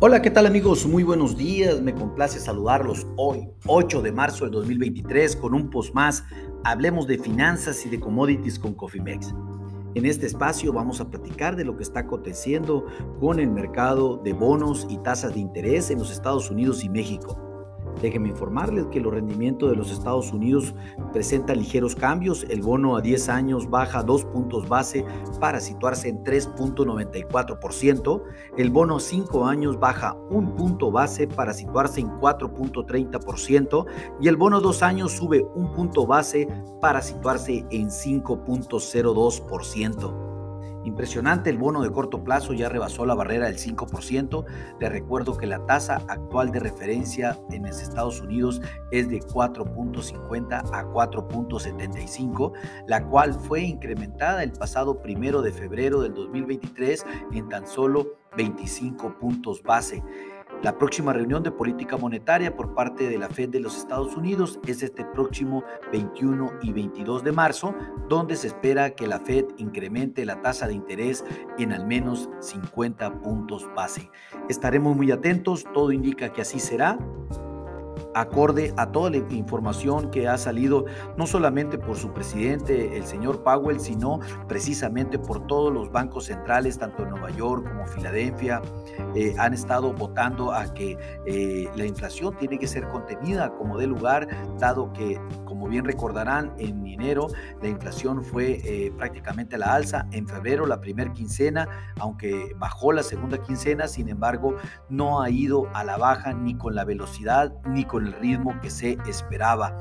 Hola, ¿qué tal amigos? Muy buenos días. Me complace saludarlos hoy, 8 de marzo del 2023, con un post más. Hablemos de finanzas y de commodities con Cofimex. En este espacio vamos a platicar de lo que está aconteciendo con el mercado de bonos y tasas de interés en los Estados Unidos y México. Déjenme informarles que los rendimientos de los Estados Unidos presentan ligeros cambios. El bono a 10 años baja 2 puntos base para situarse en 3.94%. El bono a 5 años baja 1 punto base para situarse en 4.30%. Y el bono a 2 años sube 1 punto base para situarse en 5.02%. Impresionante, el bono de corto plazo ya rebasó la barrera del 5%. Le recuerdo que la tasa actual de referencia en los Estados Unidos es de 4.50 a 4.75, la cual fue incrementada el pasado primero de febrero del 2023 en tan solo 25 puntos base. La próxima reunión de política monetaria por parte de la Fed de los Estados Unidos es este próximo 21 y 22 de marzo, donde se espera que la Fed incremente la tasa de interés en al menos 50 puntos base. Estaremos muy atentos, todo indica que así será acorde a toda la información que ha salido, no solamente por su presidente, el señor Powell, sino precisamente por todos los bancos centrales, tanto en Nueva York como Filadelfia, eh, han estado votando a que eh, la inflación tiene que ser contenida como de lugar, dado que, como bien recordarán, en enero la inflación fue eh, prácticamente a la alza, en febrero la primera quincena, aunque bajó la segunda quincena, sin embargo, no ha ido a la baja ni con la velocidad ni con el ritmo que se esperaba.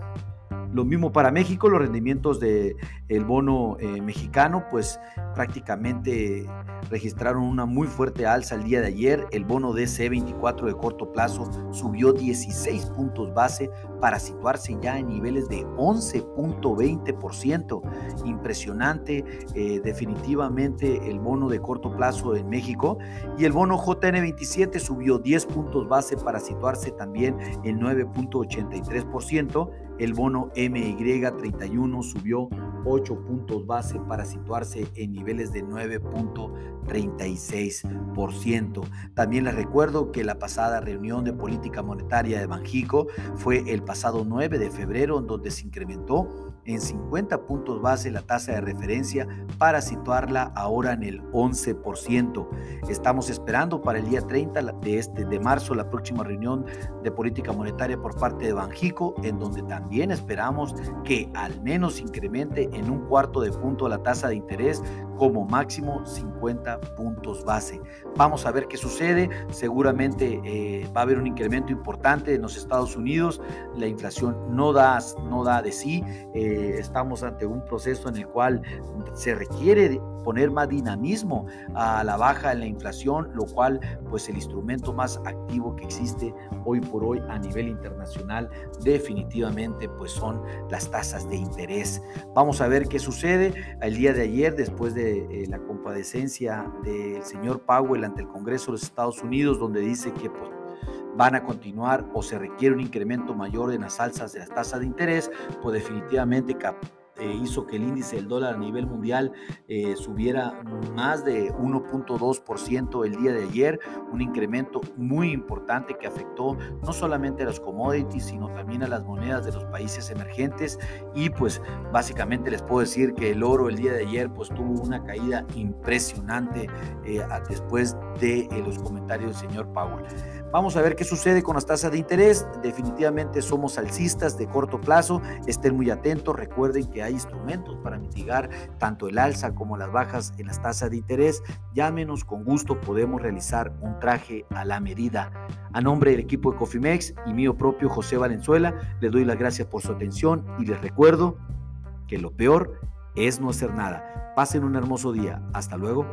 Lo mismo para México, los rendimientos del el bono eh, mexicano, pues prácticamente registraron una muy fuerte alza el día de ayer. El bono DC24 de corto plazo subió 16 puntos base para situarse ya en niveles de 11.20%. Impresionante eh, definitivamente el bono de corto plazo en México. Y el bono JN27 subió 10 puntos base para situarse también en 9.83%. El bono MY31 subió 8 puntos base para situarse en niveles de 9.36%. También les recuerdo que la pasada reunión de política monetaria de Banjico fue el pasado 9 de febrero, en donde se incrementó en 50 puntos base la tasa de referencia para situarla ahora en el 11%. Estamos esperando para el día 30 de, este, de marzo la próxima reunión de política monetaria por parte de Banjico, en donde también esperamos que al menos incremente en un cuarto de punto la tasa de interés como máximo 50 puntos base. Vamos a ver qué sucede. Seguramente eh, va a haber un incremento importante en los Estados Unidos. La inflación no da, no da de sí. Eh, estamos ante un proceso en el cual se requiere poner más dinamismo a la baja en la inflación, lo cual pues el instrumento más activo que existe hoy por hoy a nivel internacional definitivamente pues son las tasas de interés. Vamos a ver qué sucede. El día de ayer, después de eh, la compadecencia del señor Powell ante el Congreso de los Estados Unidos, donde dice que pues, van a continuar o se requiere un incremento mayor en las alzas de las tasas de interés, pues definitivamente eh, hizo que el índice del dólar a nivel mundial eh, subiera más de 1.2% el día de ayer, un incremento muy importante que afectó no solamente a los commodities, sino también a las monedas de los países emergentes y pues básicamente les puedo decir que el oro el día de ayer pues tuvo una caída impresionante eh, después de los comentarios del señor Powell. Vamos a ver qué sucede con las tasas de interés. Definitivamente somos alcistas de corto plazo. Estén muy atentos. Recuerden que hay instrumentos para mitigar tanto el alza como las bajas en las tasas de interés. Llámenos con gusto. Podemos realizar un traje a la medida. A nombre del equipo de Cofimex y mío propio José Valenzuela, les doy las gracias por su atención y les recuerdo que lo peor es no hacer nada. Pasen un hermoso día. Hasta luego.